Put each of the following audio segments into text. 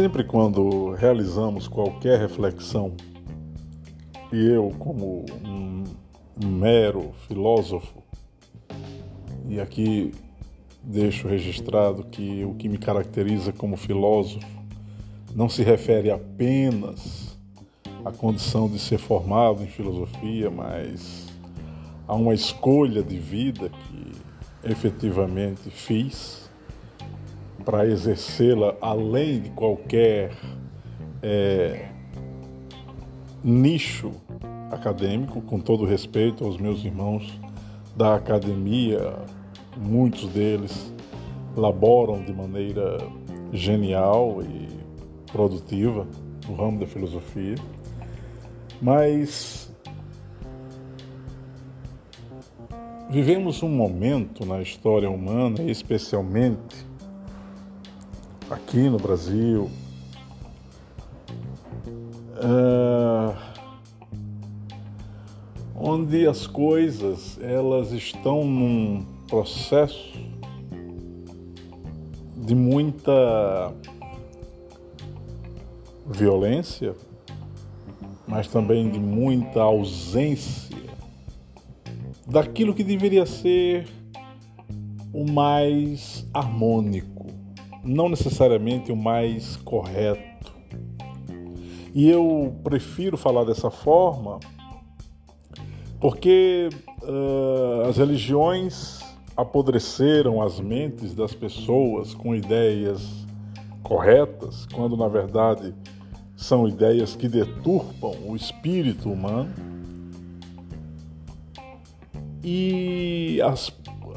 Sempre quando realizamos qualquer reflexão, e eu, como um, mero filósofo, e aqui deixo registrado que o que me caracteriza como filósofo não se refere apenas à condição de ser formado em filosofia, mas a uma escolha de vida que efetivamente fiz para exercê-la além de qualquer é, nicho acadêmico, com todo respeito aos meus irmãos da academia, muitos deles laboram de maneira genial e produtiva no ramo da filosofia, mas vivemos um momento na história humana, especialmente aqui no Brasil, uh, onde as coisas elas estão num processo de muita violência, mas também de muita ausência daquilo que deveria ser o mais harmônico não necessariamente o mais correto. E eu prefiro falar dessa forma porque uh, as religiões apodreceram as mentes das pessoas com ideias corretas, quando na verdade são ideias que deturpam o espírito humano. E as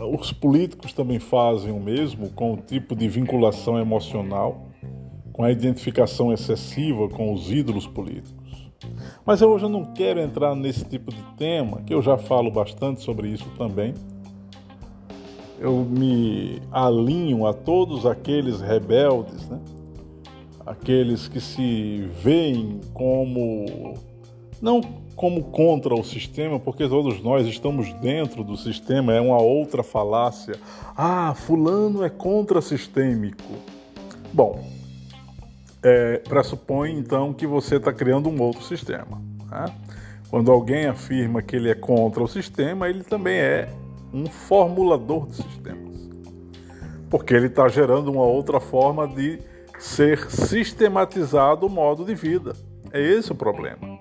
os políticos também fazem o mesmo com o tipo de vinculação emocional, com a identificação excessiva com os ídolos políticos. Mas eu hoje não quero entrar nesse tipo de tema, que eu já falo bastante sobre isso também. Eu me alinho a todos aqueles rebeldes, né? aqueles que se veem como não como contra o sistema, porque todos nós estamos dentro do sistema, é uma outra falácia. Ah, fulano é contra-sistêmico. Bom, é, pressupõe então que você está criando um outro sistema. Né? Quando alguém afirma que ele é contra o sistema, ele também é um formulador de sistemas. Porque ele está gerando uma outra forma de ser sistematizado o modo de vida. É esse o problema.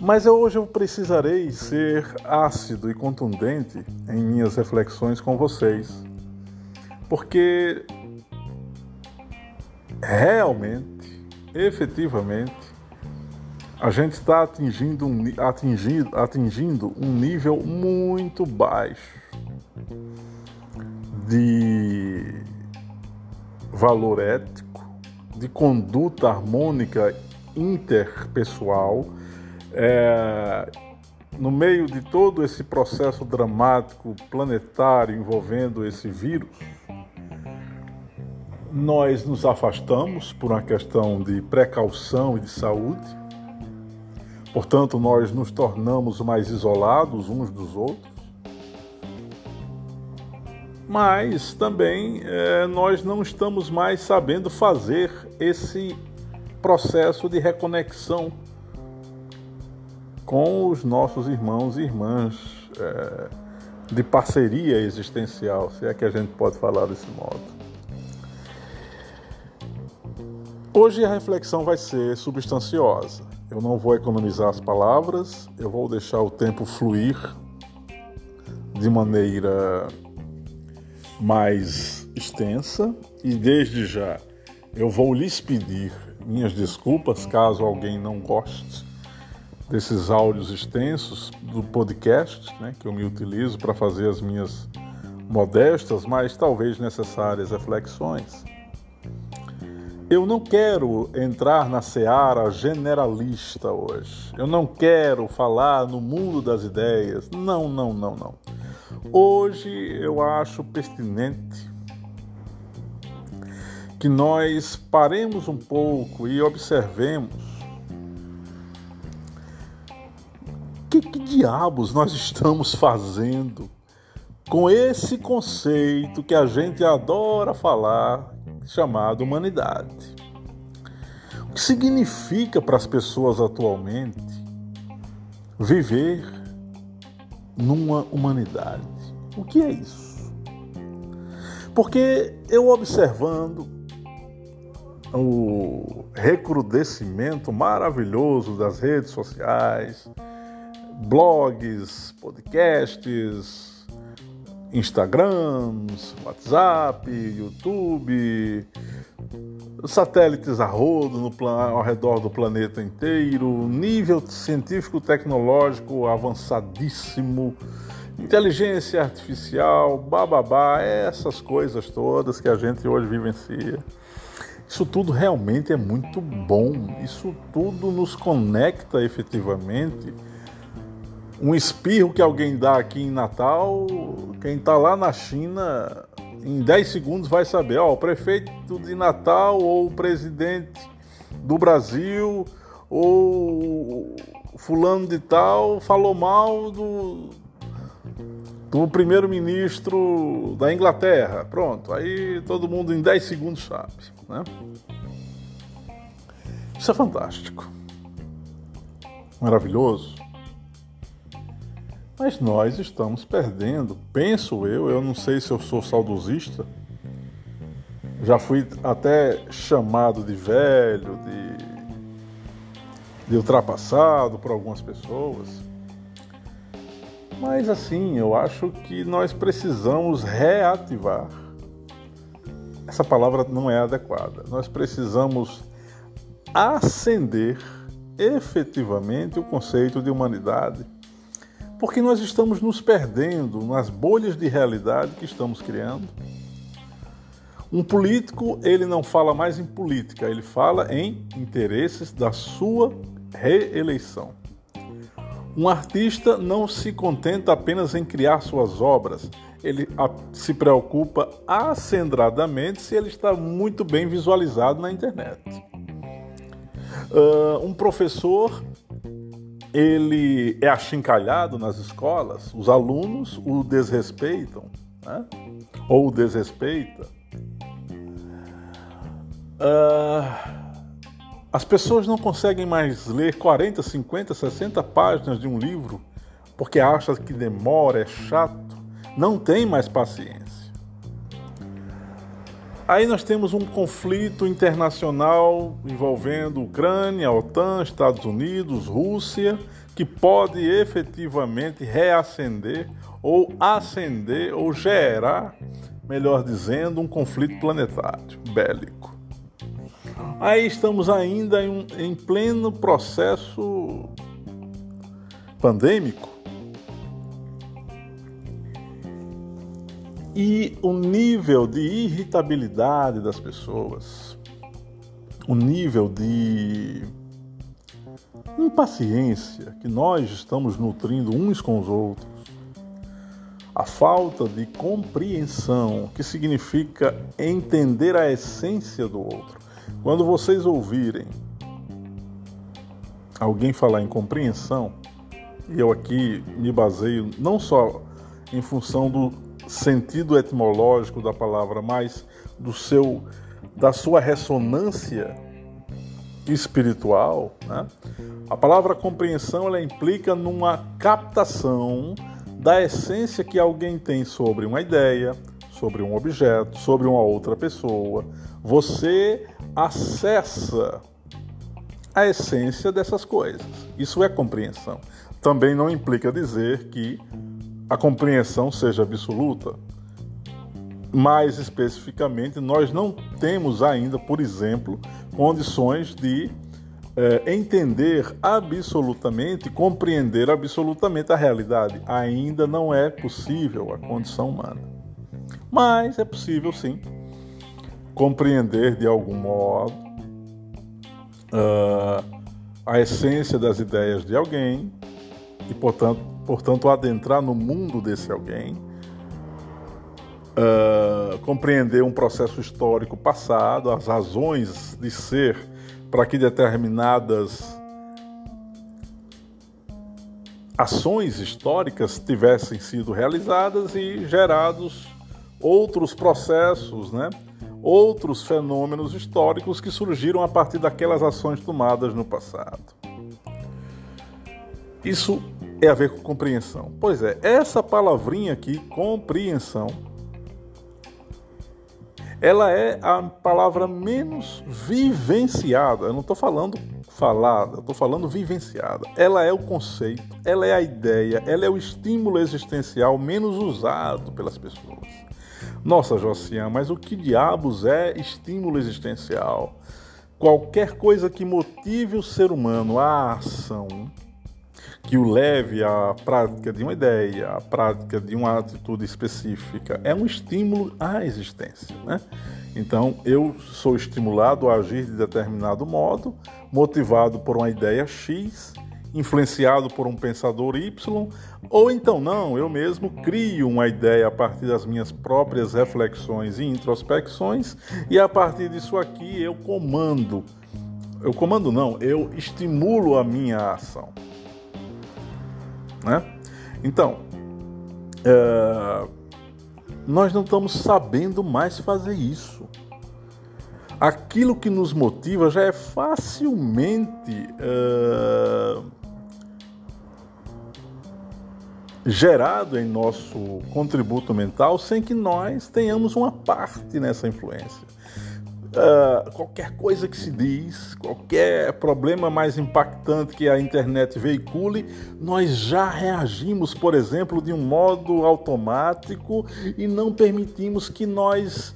Mas hoje eu precisarei ser ácido e contundente em minhas reflexões com vocês, porque realmente, efetivamente, a gente está atingindo um, atingindo, atingindo um nível muito baixo de valor ético, de conduta harmônica interpessoal é, no meio de todo esse processo dramático planetário envolvendo esse vírus, nós nos afastamos por uma questão de precaução e de saúde. Portanto, nós nos tornamos mais isolados uns dos outros. Mas também é, nós não estamos mais sabendo fazer esse processo de reconexão com os nossos irmãos e irmãs é, de parceria existencial, se é que a gente pode falar desse modo. Hoje a reflexão vai ser substanciosa. Eu não vou economizar as palavras, eu vou deixar o tempo fluir de maneira mais extensa e desde já eu vou lhes pedir minhas desculpas caso alguém não goste desses áudios extensos do podcast, né, que eu me utilizo para fazer as minhas modestas, mas talvez necessárias reflexões. Eu não quero entrar na seara generalista hoje. Eu não quero falar no mundo das ideias. Não, não, não, não. Hoje eu acho pertinente que nós paremos um pouco e observemos que, que diabos nós estamos fazendo com esse conceito que a gente adora falar, chamado humanidade. O que significa para as pessoas atualmente viver numa humanidade? O que é isso? Porque eu observando o recrudescimento maravilhoso das redes sociais, blogs, podcasts, Instagrams, WhatsApp, YouTube, satélites a rodo no, ao redor do planeta inteiro, nível científico tecnológico avançadíssimo, inteligência artificial, bababá, essas coisas todas que a gente hoje vivencia. Isso tudo realmente é muito bom, isso tudo nos conecta efetivamente. Um espirro que alguém dá aqui em Natal, quem está lá na China, em 10 segundos vai saber, ó, o prefeito de Natal ou o presidente do Brasil ou fulano de tal falou mal do, do primeiro-ministro da Inglaterra. Pronto, aí todo mundo em 10 segundos sabe. Né? Isso é fantástico. Maravilhoso. Mas nós estamos perdendo, penso eu, eu não sei se eu sou saudosista, já fui até chamado de velho, de, de ultrapassado por algumas pessoas. Mas assim, eu acho que nós precisamos reativar. Essa palavra não é adequada. Nós precisamos acender efetivamente o conceito de humanidade, porque nós estamos nos perdendo nas bolhas de realidade que estamos criando. Um político, ele não fala mais em política, ele fala em interesses da sua reeleição. Um artista não se contenta apenas em criar suas obras, ele se preocupa acendradamente se ele está muito bem visualizado na internet. Uh, um professor ele é achincalhado nas escolas, os alunos o desrespeitam, né? ou o desrespeita. Uh, as pessoas não conseguem mais ler 40, 50, 60 páginas de um livro porque acham que demora, é chato, não tem mais paciência. Aí nós temos um conflito internacional envolvendo Ucrânia, OTAN, Estados Unidos, Rússia, que pode efetivamente reacender ou acender ou gerar, melhor dizendo, um conflito planetário bélico. Aí estamos ainda em, em pleno processo pandêmico. E o nível de irritabilidade das pessoas, o nível de impaciência que nós estamos nutrindo uns com os outros, a falta de compreensão, que significa entender a essência do outro, quando vocês ouvirem alguém falar em compreensão, e eu aqui me baseio não só em função do sentido etimológico da palavra, mas do seu da sua ressonância espiritual, né? a palavra compreensão ela implica numa captação da essência que alguém tem sobre uma ideia, sobre um objeto, sobre uma outra pessoa. Você acessa a essência dessas coisas. Isso é compreensão. Também não implica dizer que a compreensão seja absoluta. Mais especificamente, nós não temos ainda, por exemplo, condições de é, entender absolutamente, compreender absolutamente a realidade. Ainda não é possível a condição humana. Mas é possível sim compreender de algum modo uh, a essência das ideias de alguém e, portanto, portanto adentrar no mundo desse alguém, uh, compreender um processo histórico passado, as razões de ser para que determinadas ações históricas tivessem sido realizadas e gerados outros processos, né? outros fenômenos históricos que surgiram a partir daquelas ações tomadas no passado. Isso é a ver com compreensão. Pois é, essa palavrinha aqui, compreensão, ela é a palavra menos vivenciada. Eu não estou falando falada, estou falando vivenciada. Ela é o conceito, ela é a ideia, ela é o estímulo existencial menos usado pelas pessoas. Nossa, Josiane, mas o que diabos é estímulo existencial? Qualquer coisa que motive o ser humano à ação, que o leve à prática de uma ideia, à prática de uma atitude específica, é um estímulo à existência. Né? Então, eu sou estimulado a agir de determinado modo, motivado por uma ideia X, influenciado por um pensador Y, ou então não, eu mesmo crio uma ideia a partir das minhas próprias reflexões e introspecções, e a partir disso aqui eu comando. Eu comando não, eu estimulo a minha ação. Né? Então, é, nós não estamos sabendo mais fazer isso. Aquilo que nos motiva já é facilmente é, gerado em nosso contributo mental sem que nós tenhamos uma parte nessa influência. Uh, qualquer coisa que se diz, qualquer problema mais impactante que a internet veicule, nós já reagimos, por exemplo, de um modo automático e não permitimos que nós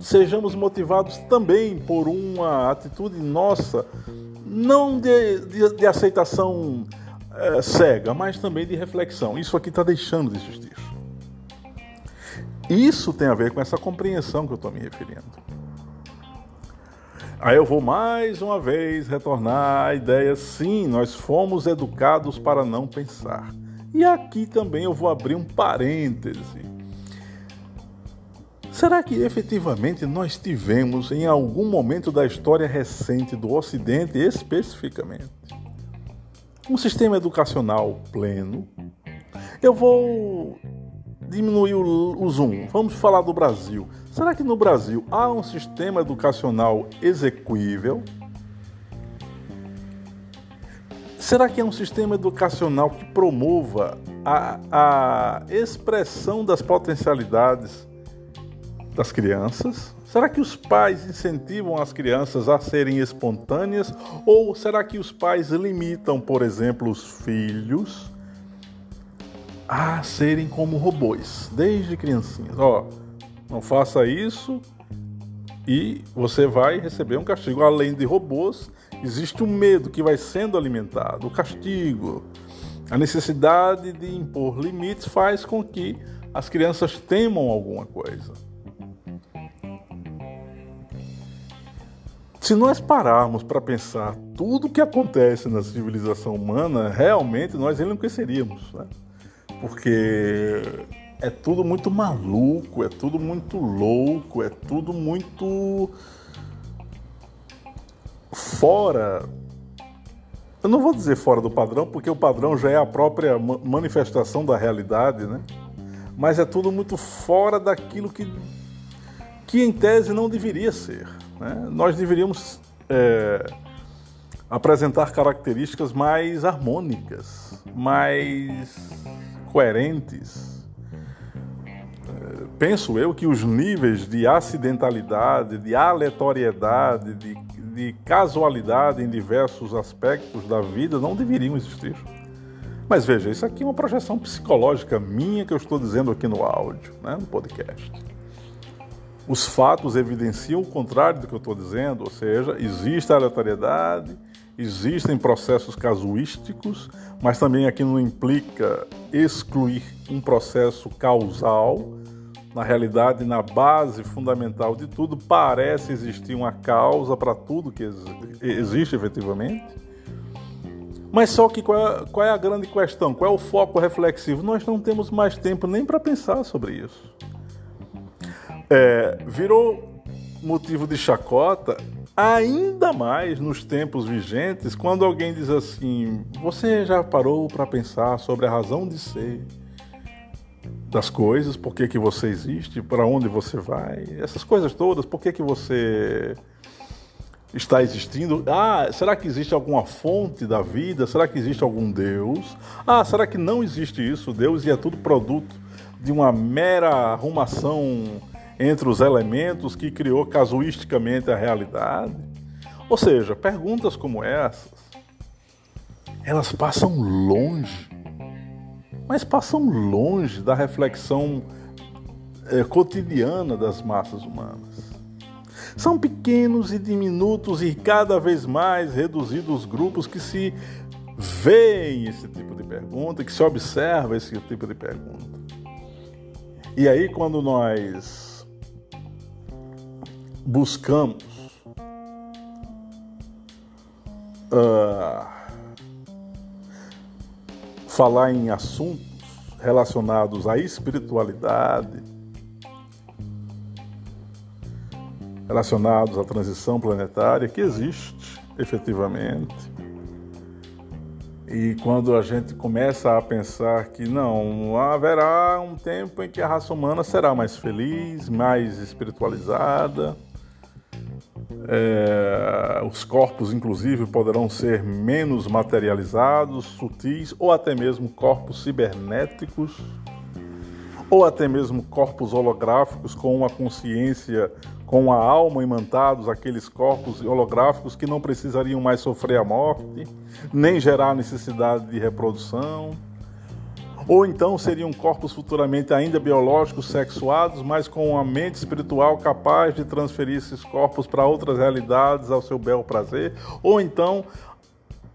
sejamos motivados também por uma atitude nossa, não de, de, de aceitação uh, cega, mas também de reflexão. Isso aqui está deixando de existir. Isso tem a ver com essa compreensão que eu estou me referindo. Aí eu vou mais uma vez retornar à ideia: sim, nós fomos educados para não pensar. E aqui também eu vou abrir um parêntese. Será que efetivamente nós tivemos, em algum momento da história recente do Ocidente especificamente, um sistema educacional pleno? Eu vou diminuir o, o zoom. Vamos falar do Brasil. Será que no Brasil há um sistema educacional execuível? Será que é um sistema educacional que promova a, a expressão das potencialidades das crianças? Será que os pais incentivam as crianças a serem espontâneas? Ou será que os pais limitam, por exemplo, os filhos a serem como robôs, desde criancinhas. Ó, não faça isso e você vai receber um castigo. Além de robôs, existe o medo que vai sendo alimentado, o castigo. A necessidade de impor limites faz com que as crianças temam alguma coisa. Se nós pararmos para pensar tudo o que acontece na civilização humana, realmente nós enlouqueceríamos. Né? Porque é tudo muito maluco, é tudo muito louco, é tudo muito fora. Eu não vou dizer fora do padrão, porque o padrão já é a própria manifestação da realidade, né? Mas é tudo muito fora daquilo que, que em tese não deveria ser. Né? Nós deveríamos é, apresentar características mais harmônicas, mais coerentes. É, penso eu que os níveis de acidentalidade, de aleatoriedade, de, de casualidade em diversos aspectos da vida não deveriam existir. Mas veja, isso aqui é uma projeção psicológica minha que eu estou dizendo aqui no áudio, né, no podcast. Os fatos evidenciam o contrário do que eu estou dizendo, ou seja, existe aleatoriedade, Existem processos casuísticos, mas também aqui não implica excluir um processo causal. Na realidade, na base fundamental de tudo, parece existir uma causa para tudo que existe efetivamente. Mas só que qual é, qual é, a grande questão? Qual é o foco reflexivo? Nós não temos mais tempo nem para pensar sobre isso. É, virou motivo de chacota Ainda mais nos tempos vigentes, quando alguém diz assim: Você já parou para pensar sobre a razão de ser das coisas, por que, que você existe, para onde você vai, essas coisas todas, por que, que você está existindo? Ah, será que existe alguma fonte da vida? Será que existe algum Deus? Ah, será que não existe isso, Deus, e é tudo produto de uma mera arrumação entre os elementos que criou casuisticamente a realidade? Ou seja, perguntas como essas, elas passam longe mas passam longe da reflexão é, cotidiana das massas humanas. São pequenos e diminutos e cada vez mais reduzidos grupos que se veem esse tipo de pergunta, que se observa esse tipo de pergunta. E aí, quando nós buscamos uh, falar em assuntos relacionados à espiritualidade, relacionados à transição planetária, que existe efetivamente. E quando a gente começa a pensar que não, haverá um tempo em que a raça humana será mais feliz, mais espiritualizada, é, os corpos, inclusive, poderão ser menos materializados, sutis, ou até mesmo corpos cibernéticos, ou até mesmo corpos holográficos com uma consciência, com a alma imantados, aqueles corpos holográficos que não precisariam mais sofrer a morte, nem gerar necessidade de reprodução. Ou então seriam corpos futuramente ainda biológicos, sexuados, mas com uma mente espiritual capaz de transferir esses corpos para outras realidades ao seu bel prazer. Ou então,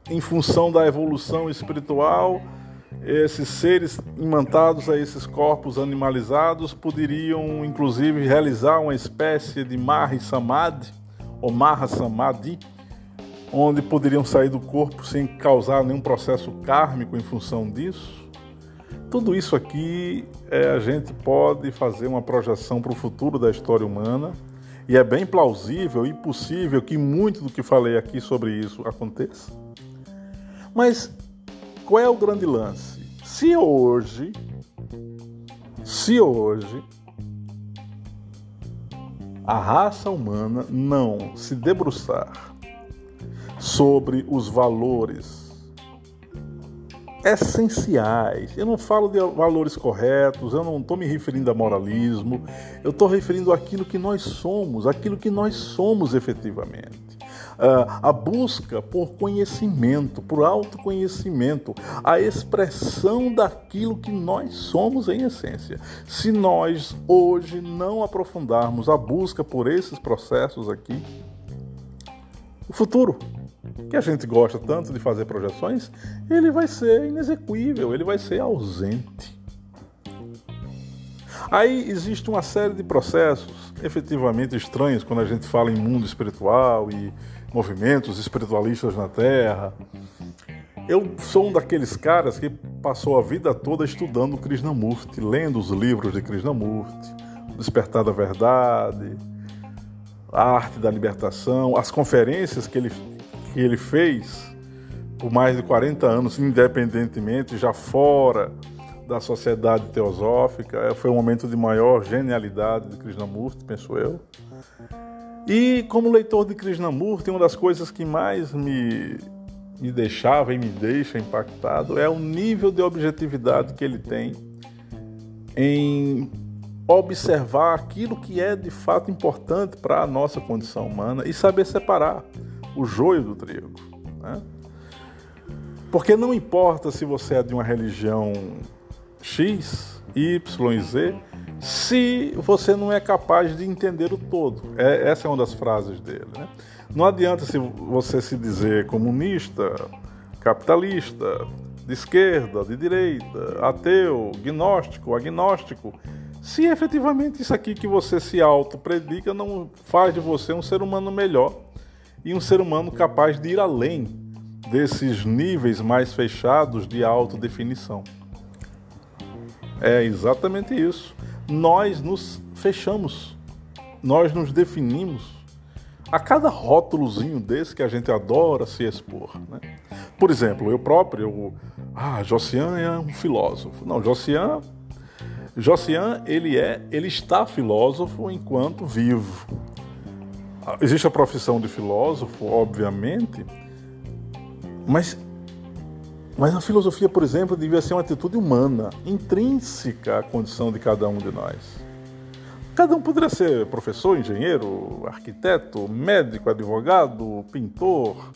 em função da evolução espiritual, esses seres imantados a esses corpos animalizados poderiam, inclusive, realizar uma espécie de Maha Samadhi, ou Maha Samadhi, onde poderiam sair do corpo sem causar nenhum processo kármico em função disso. Tudo isso aqui é, a gente pode fazer uma projeção para o futuro da história humana e é bem plausível e possível que muito do que falei aqui sobre isso aconteça. Mas qual é o grande lance? Se hoje, se hoje a raça humana não se debruçar sobre os valores essenciais. Eu não falo de valores corretos, eu não estou me referindo a moralismo, eu estou referindo àquilo que nós somos, aquilo que nós somos efetivamente. Uh, a busca por conhecimento, por autoconhecimento, a expressão daquilo que nós somos em essência. Se nós hoje não aprofundarmos a busca por esses processos aqui, o futuro que a gente gosta tanto de fazer projeções, ele vai ser inexequível, ele vai ser ausente. Aí existe uma série de processos efetivamente estranhos quando a gente fala em mundo espiritual e movimentos espiritualistas na Terra. Eu sou um daqueles caras que passou a vida toda estudando Krishnamurti, lendo os livros de Krishnamurti, Despertar da Verdade, a Arte da Libertação, as conferências que ele que ele fez por mais de 40 anos, independentemente, já fora da sociedade teosófica, é, foi um momento de maior genialidade de Krishnamurti, penso eu. E como leitor de Krishnamurti, uma das coisas que mais me, me deixava e me deixa impactado é o nível de objetividade que ele tem em observar aquilo que é de fato importante para a nossa condição humana e saber separar o joio do trigo. Né? Porque não importa se você é de uma religião X, Y e Z, se você não é capaz de entender o todo. É, essa é uma das frases dele. Né? Não adianta se você se dizer comunista, capitalista, de esquerda, de direita, ateu, gnóstico, agnóstico, se efetivamente isso aqui que você se auto-predica não faz de você um ser humano melhor e um ser humano capaz de ir além desses níveis mais fechados de autodefinição. É exatamente isso. Nós nos fechamos, nós nos definimos a cada rótulozinho desse que a gente adora se expor. Né? Por exemplo, eu próprio, eu, ah, Josian é um filósofo. Não, Josian Josian, ele é, ele está filósofo enquanto vivo. Existe a profissão de filósofo, obviamente, mas mas a filosofia, por exemplo, devia ser uma atitude humana, intrínseca à condição de cada um de nós. Cada um poderia ser professor, engenheiro, arquiteto, médico, advogado, pintor,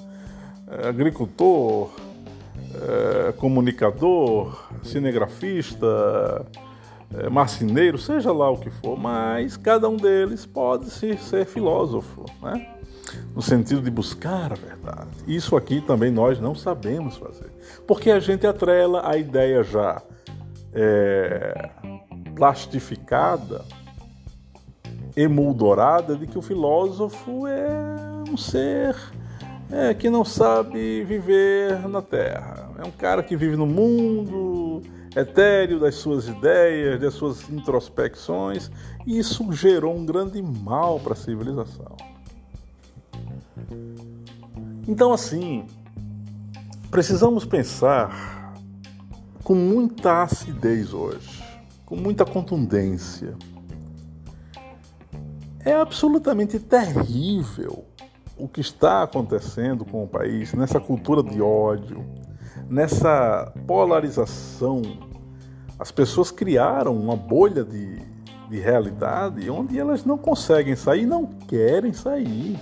eh, agricultor, eh, comunicador, cinegrafista, eh, marceneiro, seja lá o que for, mas cada um deles pode ser filósofo, né? no sentido de buscar a verdade. Isso aqui também nós não sabemos fazer, porque a gente atrela a ideia já é, plastificada, emoldurada de que o filósofo é um ser é, que não sabe viver na Terra. É um cara que vive no mundo etéreo das suas ideias, das suas introspecções, e isso gerou um grande mal para a civilização. Então, assim, precisamos pensar com muita acidez hoje, com muita contundência. É absolutamente terrível o que está acontecendo com o país, nessa cultura de ódio, nessa polarização. As pessoas criaram uma bolha de, de realidade onde elas não conseguem sair, não querem sair.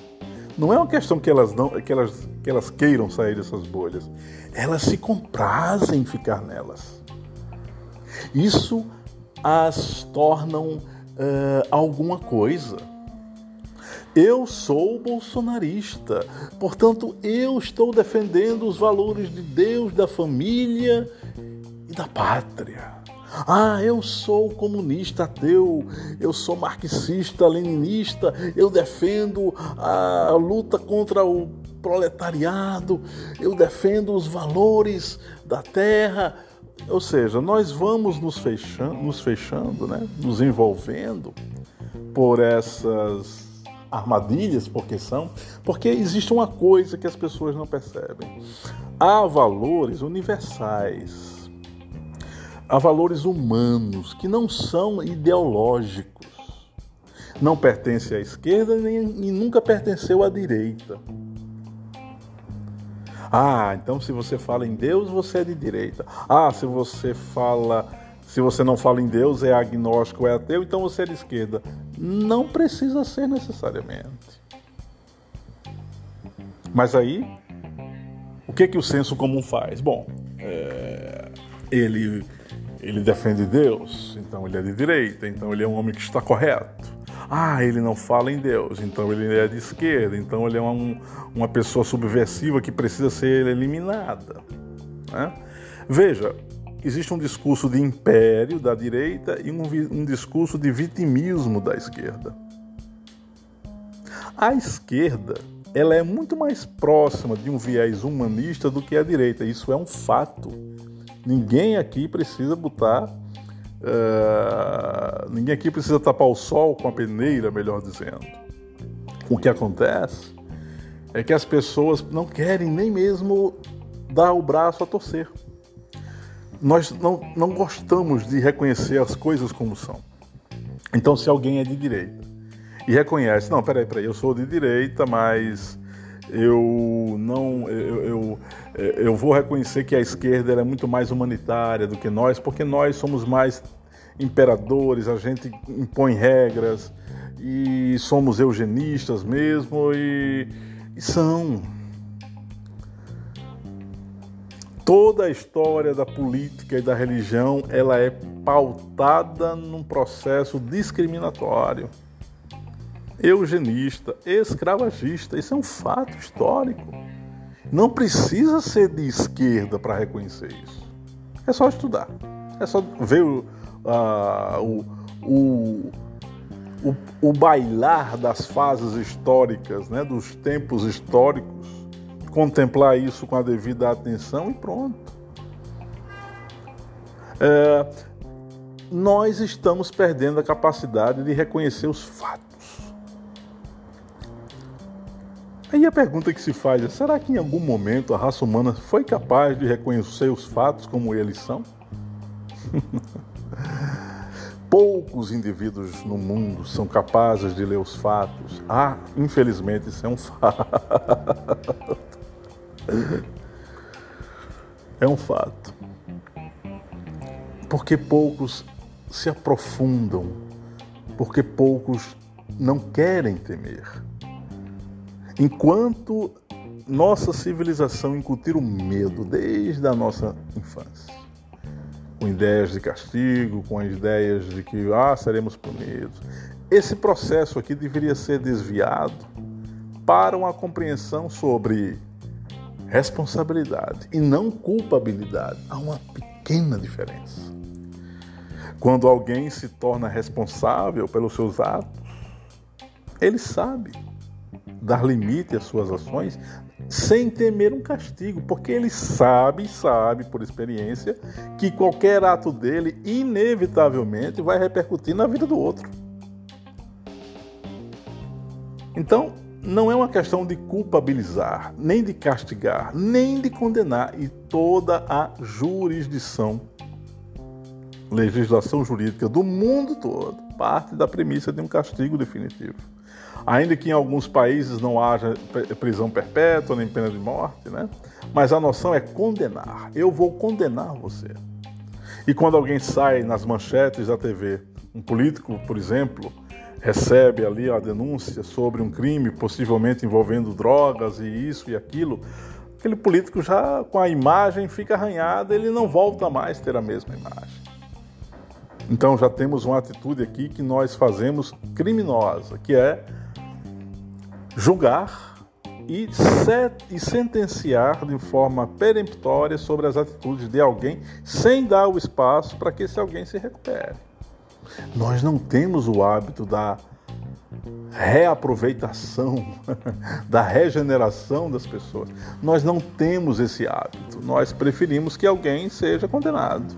Não é uma questão que elas, não, que elas, que elas queiram sair dessas bolhas. Elas se comprazem em ficar nelas. Isso as tornam uh, alguma coisa. Eu sou bolsonarista, portanto, eu estou defendendo os valores de Deus, da família e da pátria. Ah, eu sou comunista ateu, eu sou marxista, leninista, eu defendo a luta contra o proletariado, eu defendo os valores da terra. Ou seja, nós vamos nos fechando, nos fechando, né? nos envolvendo por essas armadilhas, porque são, porque existe uma coisa que as pessoas não percebem. Há valores universais a valores humanos que não são ideológicos. Não pertence à esquerda nem, e nunca pertenceu à direita. Ah, então se você fala em Deus, você é de direita. Ah, se você fala, se você não fala em Deus, é agnóstico, é ateu, então você é de esquerda. Não precisa ser necessariamente. Mas aí, o que que o senso comum faz? Bom, é, ele ele defende Deus, então ele é de direita, então ele é um homem que está correto. Ah, ele não fala em Deus, então ele é de esquerda, então ele é uma, uma pessoa subversiva que precisa ser eliminada. Né? Veja, existe um discurso de império da direita e um, um discurso de vitimismo da esquerda. A esquerda ela é muito mais próxima de um viés humanista do que a direita, isso é um fato. Ninguém aqui precisa botar. Uh, ninguém aqui precisa tapar o sol com a peneira, melhor dizendo. O que acontece é que as pessoas não querem nem mesmo dar o braço a torcer. Nós não, não gostamos de reconhecer as coisas como são. Então, se alguém é de direita e reconhece, não, peraí, peraí, eu sou de direita, mas eu não eu, eu, eu, vou reconhecer que a esquerda é muito mais humanitária do que nós, porque nós somos mais imperadores, a gente impõe regras e somos eugenistas mesmo e, e são toda a história da política e da religião ela é pautada num processo discriminatório eugenista, escravagista. Isso é um fato histórico. Não precisa ser de esquerda para reconhecer isso. É só estudar. É só ver o, o, o, o, o bailar das fases históricas, né, dos tempos históricos, contemplar isso com a devida atenção e pronto. É, nós estamos perdendo a capacidade de reconhecer os fatos. Aí a pergunta que se faz é: será que em algum momento a raça humana foi capaz de reconhecer os fatos como eles são? Poucos indivíduos no mundo são capazes de ler os fatos. Ah, infelizmente, isso é um fato. É um fato. Porque poucos se aprofundam, porque poucos não querem temer. Enquanto nossa civilização incutir o medo desde a nossa infância, com ideias de castigo, com ideias de que ah, seremos punidos. Esse processo aqui deveria ser desviado para uma compreensão sobre responsabilidade e não culpabilidade. Há uma pequena diferença. Quando alguém se torna responsável pelos seus atos, ele sabe dar limite às suas ações sem temer um castigo, porque ele sabe, sabe por experiência, que qualquer ato dele inevitavelmente vai repercutir na vida do outro. Então, não é uma questão de culpabilizar, nem de castigar, nem de condenar, e toda a jurisdição legislação jurídica do mundo todo parte da premissa de um castigo definitivo. Ainda que em alguns países não haja prisão perpétua nem pena de morte, né? Mas a noção é condenar. Eu vou condenar você. E quando alguém sai nas manchetes da TV, um político, por exemplo, recebe ali a denúncia sobre um crime possivelmente envolvendo drogas e isso e aquilo, aquele político já com a imagem fica arranhada, ele não volta mais a ter a mesma imagem. Então já temos uma atitude aqui que nós fazemos criminosa, que é julgar e, e sentenciar de forma peremptória sobre as atitudes de alguém sem dar o espaço para que esse alguém se recupere. Nós não temos o hábito da reaproveitação, da regeneração das pessoas. Nós não temos esse hábito. Nós preferimos que alguém seja condenado.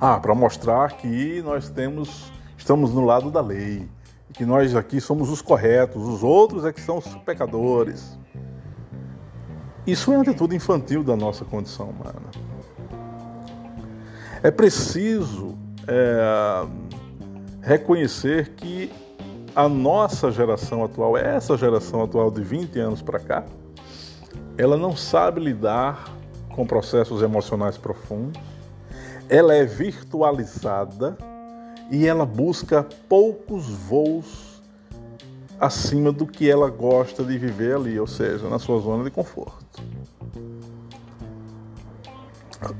Ah, para mostrar que nós temos, estamos no lado da lei, que nós aqui somos os corretos, os outros é que são os pecadores. Isso é uma atitude infantil da nossa condição humana. É preciso é, reconhecer que a nossa geração atual, essa geração atual de 20 anos para cá, ela não sabe lidar com processos emocionais profundos, ela é virtualizada e ela busca poucos voos acima do que ela gosta de viver ali, ou seja, na sua zona de conforto.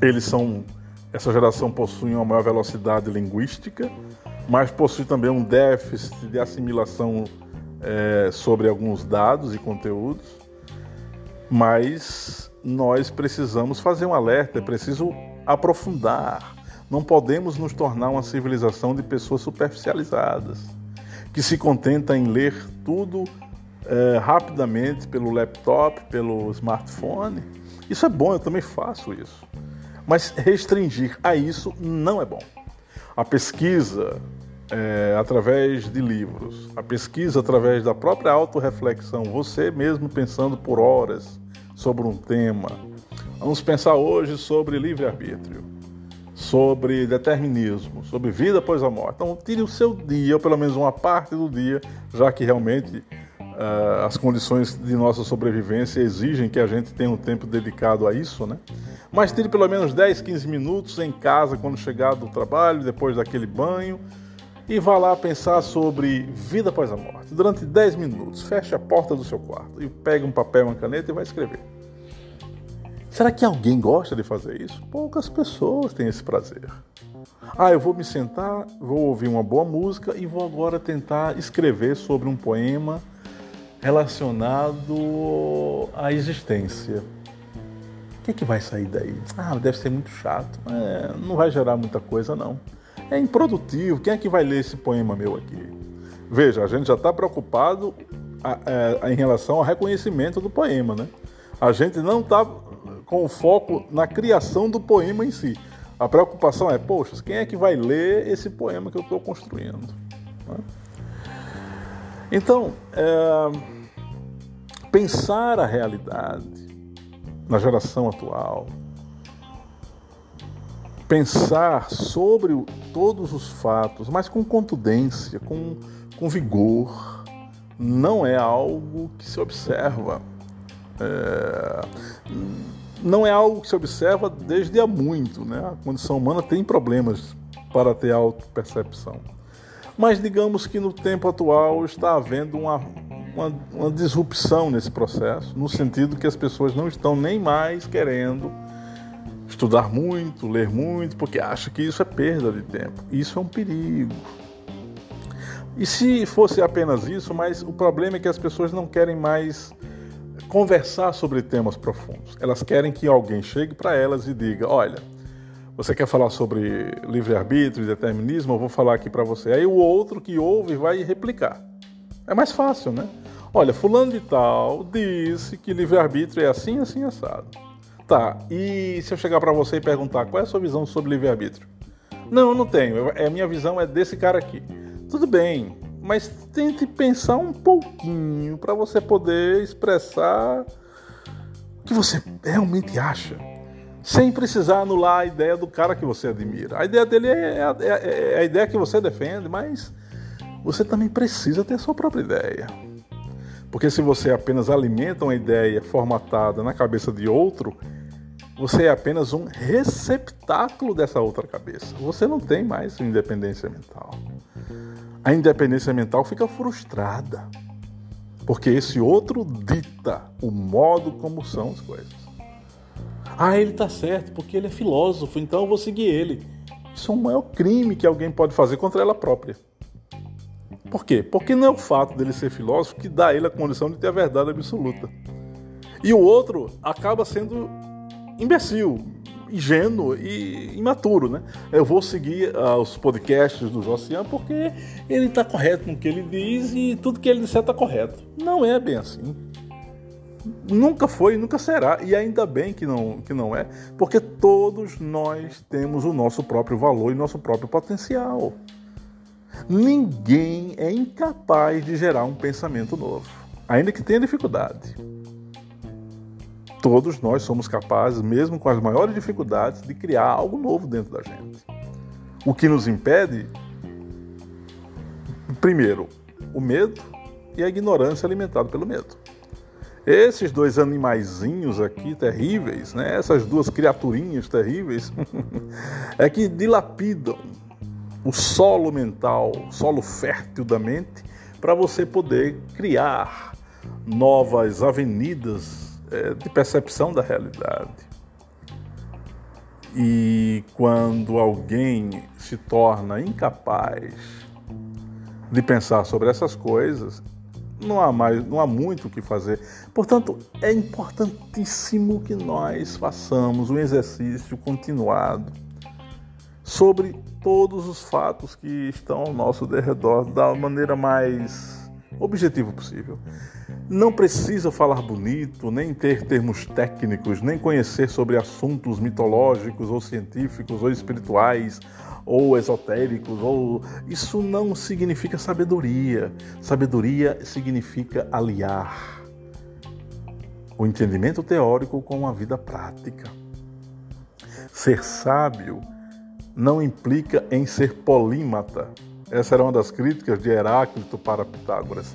Eles são essa geração possui uma maior velocidade linguística, mas possui também um déficit de assimilação é, sobre alguns dados e conteúdos. Mas nós precisamos fazer um alerta, é preciso aprofundar. Não podemos nos tornar uma civilização de pessoas superficializadas, que se contenta em ler tudo é, rapidamente pelo laptop, pelo smartphone. Isso é bom, eu também faço isso. Mas restringir a isso não é bom. A pesquisa é, através de livros, a pesquisa através da própria autorreflexão, você mesmo pensando por horas sobre um tema, Vamos pensar hoje sobre livre-arbítrio, sobre determinismo, sobre vida após a morte. Então, tire o seu dia, ou pelo menos uma parte do dia, já que realmente uh, as condições de nossa sobrevivência exigem que a gente tenha um tempo dedicado a isso, né? Mas tire pelo menos 10, 15 minutos em casa quando chegar do trabalho, depois daquele banho, e vá lá pensar sobre vida após a morte. Durante 10 minutos, feche a porta do seu quarto e pegue um papel, uma caneta e vai escrever. Será que alguém gosta de fazer isso? Poucas pessoas têm esse prazer. Ah, eu vou me sentar, vou ouvir uma boa música e vou agora tentar escrever sobre um poema relacionado à existência. O que, que vai sair daí? Ah, deve ser muito chato. É, não vai gerar muita coisa, não. É improdutivo. Quem é que vai ler esse poema meu aqui? Veja, a gente já está preocupado a, a, é, a, em relação ao reconhecimento do poema, né? A gente não está com o foco na criação do poema em si. A preocupação é, poxa, quem é que vai ler esse poema que eu estou construindo? Né? Então, é, pensar a realidade na geração atual, pensar sobre todos os fatos, mas com contundência, com, com vigor, não é algo que se observa. É, não é algo que se observa desde há muito. Né? A condição humana tem problemas para ter autopercepção. Mas digamos que no tempo atual está havendo uma, uma, uma disrupção nesse processo, no sentido que as pessoas não estão nem mais querendo estudar muito, ler muito, porque acha que isso é perda de tempo. Isso é um perigo. E se fosse apenas isso, mas o problema é que as pessoas não querem mais conversar sobre temas profundos. Elas querem que alguém chegue para elas e diga: olha, você quer falar sobre livre-arbítrio determinismo? Eu vou falar aqui para você. Aí o outro que ouve vai replicar. É mais fácil, né? Olha, fulano de tal disse que livre-arbítrio é assim, assim, assado. Tá, e se eu chegar para você e perguntar qual é a sua visão sobre livre-arbítrio? Não, não tenho. A minha visão é desse cara aqui. Tudo bem, mas tente pensar um pouquinho para você poder expressar o que você realmente acha, sem precisar anular a ideia do cara que você admira. A ideia dele é a, é, é a ideia que você defende, mas você também precisa ter a sua própria ideia. Porque se você apenas alimenta uma ideia formatada na cabeça de outro, você é apenas um receptáculo dessa outra cabeça. Você não tem mais independência mental. A independência mental fica frustrada, porque esse outro dita o modo como são as coisas. Ah, ele está certo, porque ele é filósofo, então eu vou seguir ele. Isso é o maior crime que alguém pode fazer contra ela própria. Por quê? Porque não é o fato dele ser filósofo que dá a ele a condição de ter a verdade absoluta. E o outro acaba sendo imbecil, ingênuo e imaturo, né? Eu vou seguir uh, os podcasts do Josian porque ele está correto no que ele diz e tudo que ele disser está correto. Não é bem assim. Nunca foi, nunca será, e ainda bem que não, que não é, porque todos nós temos o nosso próprio valor e nosso próprio potencial. Ninguém é incapaz de gerar um pensamento novo, ainda que tenha dificuldade. Todos nós somos capazes, mesmo com as maiores dificuldades, de criar algo novo dentro da gente. O que nos impede, primeiro, o medo e a ignorância alimentada pelo medo. Esses dois animaizinhos aqui terríveis, né? essas duas criaturinhas terríveis, é que dilapidam o solo mental, o solo fértil da mente, para você poder criar novas avenidas é, de percepção da realidade. E quando alguém se torna incapaz de pensar sobre essas coisas, não há mais, não há muito o que fazer. Portanto, é importantíssimo que nós façamos um exercício continuado sobre todos os fatos que estão ao nosso derredor da maneira mais objetiva possível. Não precisa falar bonito, nem ter termos técnicos, nem conhecer sobre assuntos mitológicos ou científicos ou espirituais ou esotéricos ou isso não significa sabedoria. Sabedoria significa aliar o entendimento teórico com a vida prática. Ser sábio não implica em ser polímata. Essa era uma das críticas de Heráclito para Pitágoras.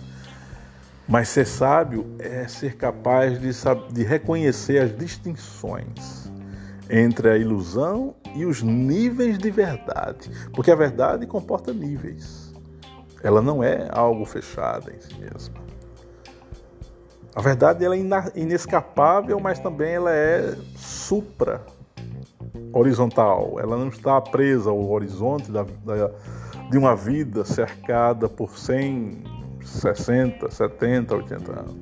Mas ser sábio é ser capaz de, de reconhecer as distinções entre a ilusão e os níveis de verdade. Porque a verdade comporta níveis. Ela não é algo fechado em si mesma. A verdade ela é inescapável, mas também ela é supra horizontal, ela não está presa ao horizonte da, da, de uma vida cercada por 100, 60, 70, 80 anos.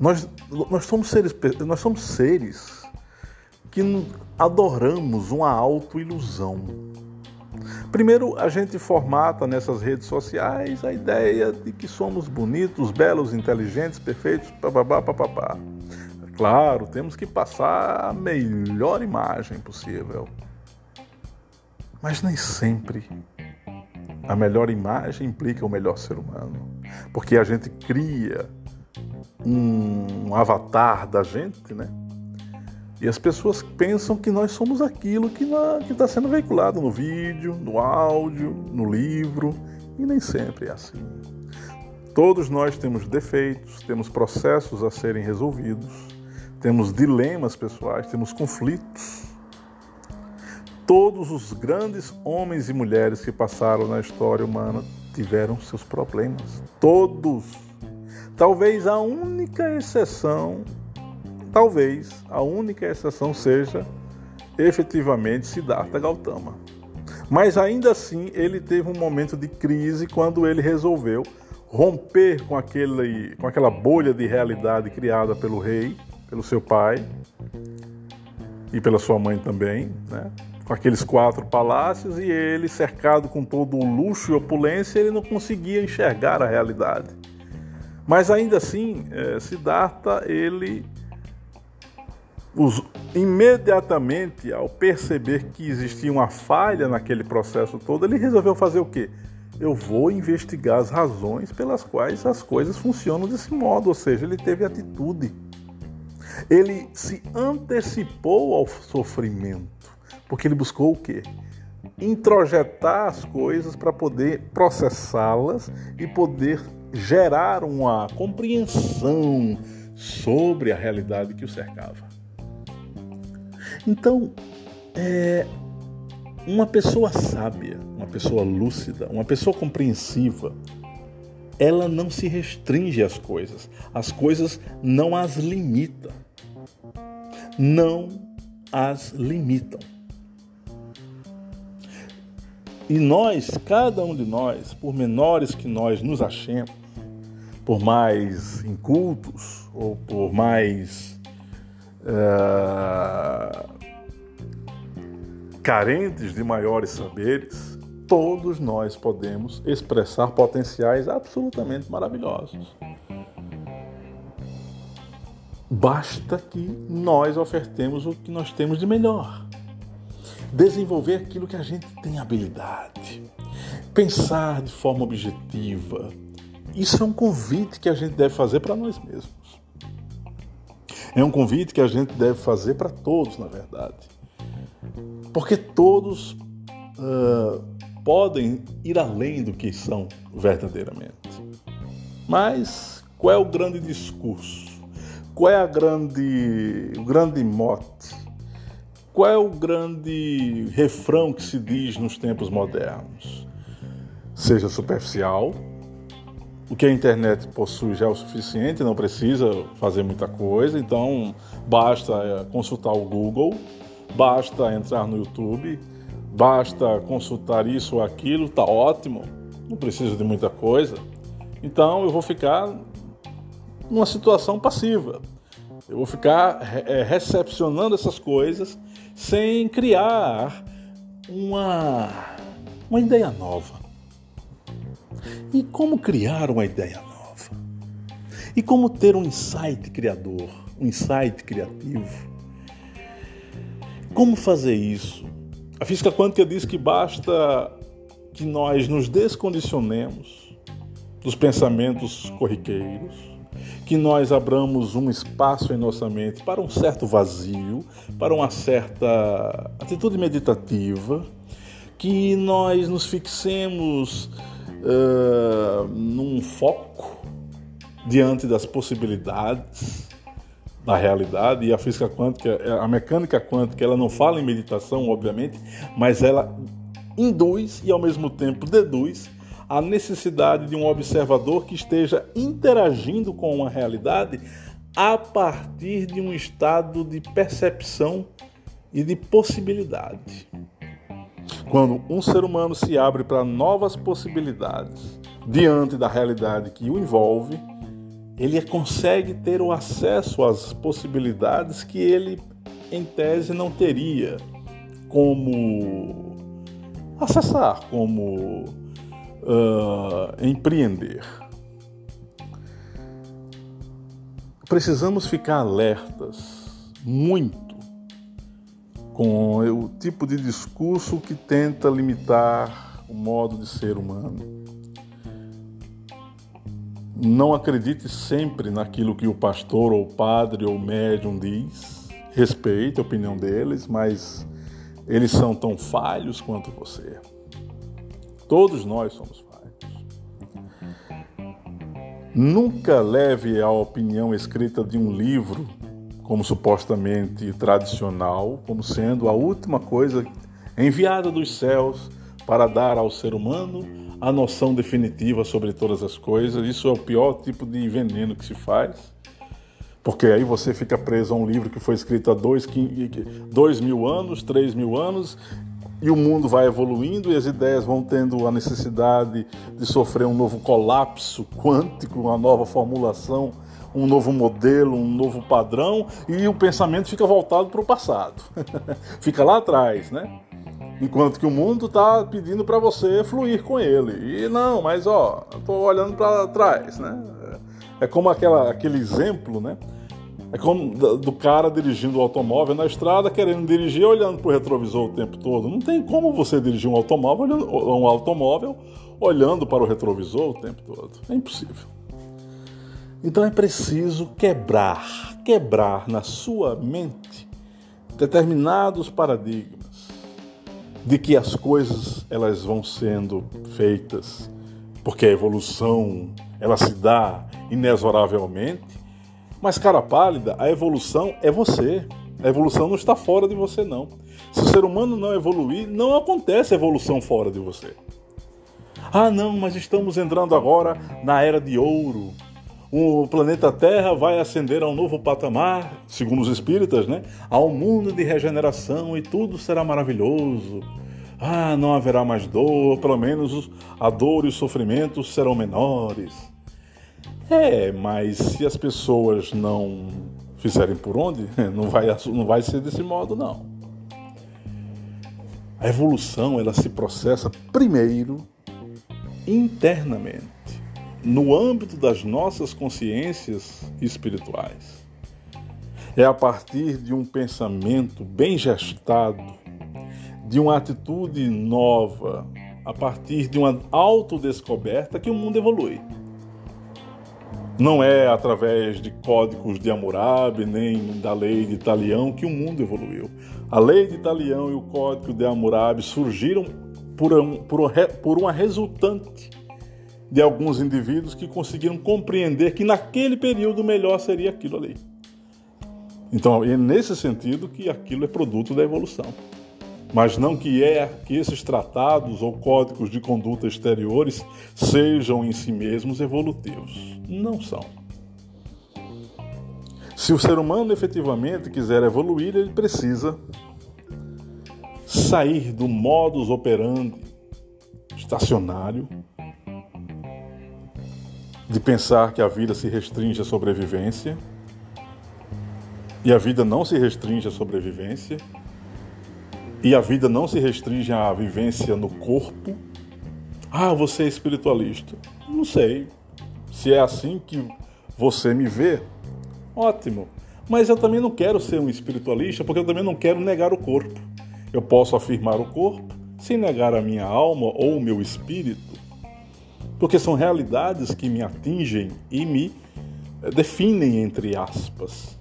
Nós, nós, somos seres, nós somos seres que adoramos uma autoilusão. Primeiro, a gente formata nessas redes sociais a ideia de que somos bonitos, belos, inteligentes, perfeitos, papapá, papapá. Claro, temos que passar a melhor imagem possível. Mas nem sempre a melhor imagem implica o melhor ser humano. Porque a gente cria um avatar da gente, né? E as pessoas pensam que nós somos aquilo que está sendo veiculado no vídeo, no áudio, no livro, e nem sempre é assim. Todos nós temos defeitos, temos processos a serem resolvidos, temos dilemas pessoais, temos conflitos. Todos os grandes homens e mulheres que passaram na história humana tiveram seus problemas. Todos. Talvez a única exceção, talvez a única exceção seja efetivamente Siddhartha Gautama. Mas ainda assim, ele teve um momento de crise quando ele resolveu romper com, aquele, com aquela bolha de realidade criada pelo rei, pelo seu pai e pela sua mãe também, né? Com aqueles quatro palácios e ele, cercado com todo o luxo e opulência, ele não conseguia enxergar a realidade. Mas ainda assim, é, Siddhartha, ele os, imediatamente ao perceber que existia uma falha naquele processo todo, ele resolveu fazer o quê? eu vou investigar as razões pelas quais as coisas funcionam desse modo, ou seja, ele teve atitude. Ele se antecipou ao sofrimento, porque ele buscou o quê? Introjetar as coisas para poder processá-las e poder gerar uma compreensão sobre a realidade que o cercava. Então, é, uma pessoa sábia, uma pessoa lúcida, uma pessoa compreensiva, ela não se restringe às coisas, as coisas não as limitam. Não as limitam. E nós, cada um de nós, por menores que nós nos achemos, por mais incultos ou por mais uh, carentes de maiores saberes, todos nós podemos expressar potenciais absolutamente maravilhosos. Basta que nós ofertemos o que nós temos de melhor. Desenvolver aquilo que a gente tem habilidade. Pensar de forma objetiva. Isso é um convite que a gente deve fazer para nós mesmos. É um convite que a gente deve fazer para todos, na verdade. Porque todos uh, podem ir além do que são verdadeiramente. Mas qual é o grande discurso? Qual é a grande, o grande mote? Qual é o grande refrão que se diz nos tempos modernos? Seja superficial, o que a internet possui já é o suficiente, não precisa fazer muita coisa, então basta eh, consultar o Google Basta entrar no YouTube, basta consultar isso ou aquilo, tá ótimo, não preciso de muita coisa. Então eu vou ficar numa situação passiva. Eu vou ficar é, recepcionando essas coisas sem criar uma, uma ideia nova. E como criar uma ideia nova? E como ter um insight criador, um insight criativo? Como fazer isso? A física quântica diz que basta que nós nos descondicionemos dos pensamentos corriqueiros, que nós abramos um espaço em nossa mente para um certo vazio, para uma certa atitude meditativa, que nós nos fixemos uh, num foco diante das possibilidades da realidade e a física quântica, a mecânica quântica, ela não fala em meditação, obviamente, mas ela induz e ao mesmo tempo deduz a necessidade de um observador que esteja interagindo com uma realidade a partir de um estado de percepção e de possibilidade. Quando um ser humano se abre para novas possibilidades diante da realidade que o envolve, ele consegue ter o acesso às possibilidades que ele, em tese, não teria como acessar, como uh, empreender. Precisamos ficar alertas muito com o tipo de discurso que tenta limitar o modo de ser humano não acredite sempre naquilo que o pastor ou padre ou médium diz. respeite a opinião deles, mas eles são tão falhos quanto você. Todos nós somos falhos. Nunca leve a opinião escrita de um livro como supostamente tradicional, como sendo a última coisa enviada dos céus para dar ao ser humano a noção definitiva sobre todas as coisas. Isso é o pior tipo de veneno que se faz, porque aí você fica preso a um livro que foi escrito há dois, dois mil anos, três mil anos, e o mundo vai evoluindo e as ideias vão tendo a necessidade de sofrer um novo colapso quântico, uma nova formulação um novo modelo, um novo padrão e o pensamento fica voltado para o passado. fica lá atrás, né? Enquanto que o mundo está pedindo para você fluir com ele. E não, mas ó, estou olhando para trás, né? É como aquela, aquele exemplo, né? É como do cara dirigindo o automóvel na estrada, querendo dirigir olhando para o retrovisor o tempo todo. Não tem como você dirigir um automóvel, um automóvel olhando para o retrovisor o tempo todo. É impossível. Então é preciso quebrar, quebrar na sua mente determinados paradigmas de que as coisas elas vão sendo feitas porque a evolução ela se dá inexoravelmente, mas cara pálida, a evolução é você. A evolução não está fora de você não. Se o ser humano não evoluir, não acontece evolução fora de você. Ah, não, mas estamos entrando agora na era de ouro o planeta Terra vai ascender a um novo patamar, segundo os espíritas, né? A um mundo de regeneração e tudo será maravilhoso. Ah, não haverá mais dor, pelo menos a dor e os sofrimentos serão menores. É, mas se as pessoas não fizerem por onde, não vai, não vai ser desse modo, não. A evolução, ela se processa primeiro internamente no âmbito das nossas consciências espirituais. É a partir de um pensamento bem gestado, de uma atitude nova, a partir de uma autodescoberta que o mundo evolui. Não é através de códigos de Hammurabi nem da lei de Italião que o mundo evoluiu. A lei de Italião e o código de Hammurabi surgiram por, um, por, uma resultante de alguns indivíduos que conseguiram compreender que naquele período melhor seria aquilo ali. Então, é nesse sentido que aquilo é produto da evolução. Mas não que é que esses tratados ou códigos de conduta exteriores sejam em si mesmos evolutivos. Não são. Se o ser humano efetivamente quiser evoluir, ele precisa sair do modus operandi estacionário de pensar que a vida se restringe à sobrevivência. E a vida não se restringe à sobrevivência. E a vida não se restringe à vivência no corpo. Ah, você é espiritualista. Não sei. Se é assim que você me vê, ótimo. Mas eu também não quero ser um espiritualista porque eu também não quero negar o corpo. Eu posso afirmar o corpo sem negar a minha alma ou o meu espírito porque são realidades que me atingem e me definem, entre aspas.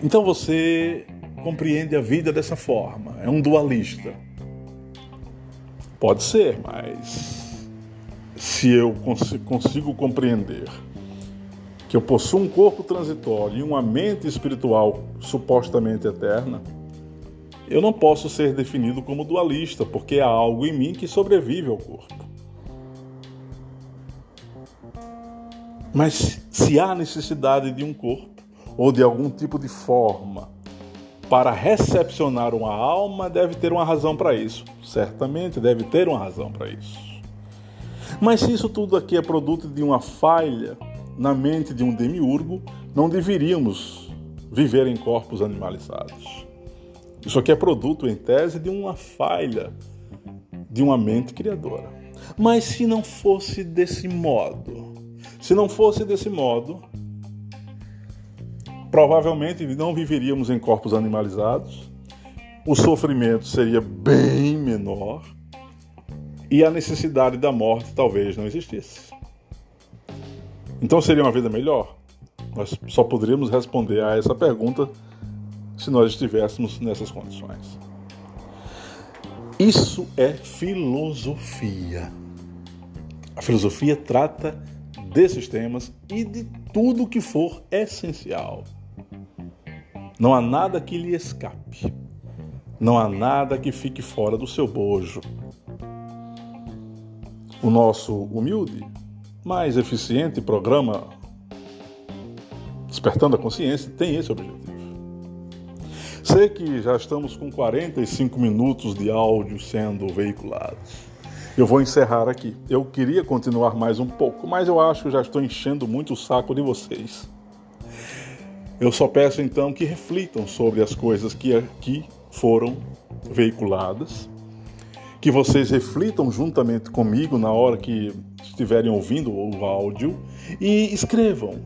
Então você compreende a vida dessa forma, é um dualista. Pode ser, mas se eu consigo compreender que eu possuo um corpo transitório e uma mente espiritual supostamente eterna, eu não posso ser definido como dualista, porque há algo em mim que sobrevive ao corpo. Mas se há necessidade de um corpo ou de algum tipo de forma para recepcionar uma alma, deve ter uma razão para isso. Certamente deve ter uma razão para isso. Mas se isso tudo aqui é produto de uma falha na mente de um demiurgo, não deveríamos viver em corpos animalizados. Isso aqui é produto, em tese, de uma falha de uma mente criadora. Mas se não fosse desse modo, se não fosse desse modo, provavelmente não viveríamos em corpos animalizados, o sofrimento seria bem menor e a necessidade da morte talvez não existisse. Então seria uma vida melhor? Nós só poderíamos responder a essa pergunta se nós estivéssemos nessas condições. Isso é filosofia. A filosofia trata desses temas e de tudo que for essencial. Não há nada que lhe escape. Não há nada que fique fora do seu bojo. O nosso humilde, mais eficiente programa Despertando a Consciência tem esse objetivo. Sei que já estamos com 45 minutos de áudio sendo veiculados. Eu vou encerrar aqui. Eu queria continuar mais um pouco, mas eu acho que já estou enchendo muito o saco de vocês. Eu só peço então que reflitam sobre as coisas que aqui foram veiculadas, que vocês reflitam juntamente comigo na hora que estiverem ouvindo o áudio e escrevam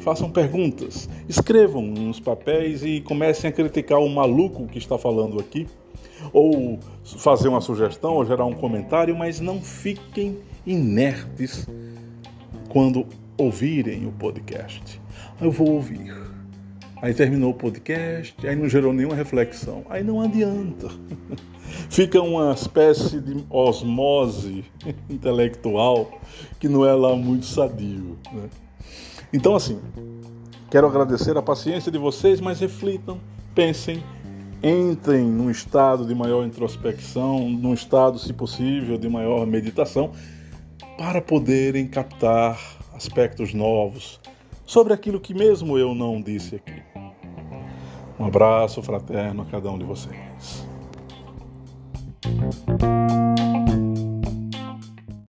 façam perguntas, escrevam nos papéis e comecem a criticar o maluco que está falando aqui, ou fazer uma sugestão ou gerar um comentário, mas não fiquem inertes quando ouvirem o podcast. Eu vou ouvir. Aí terminou o podcast, aí não gerou nenhuma reflexão. Aí não adianta. Fica uma espécie de osmose intelectual que não é lá muito sadio. Né? Então, assim, quero agradecer a paciência de vocês, mas reflitam, pensem, entrem num estado de maior introspecção, num estado, se possível, de maior meditação, para poderem captar aspectos novos sobre aquilo que mesmo eu não disse aqui. Um abraço fraterno a cada um de vocês.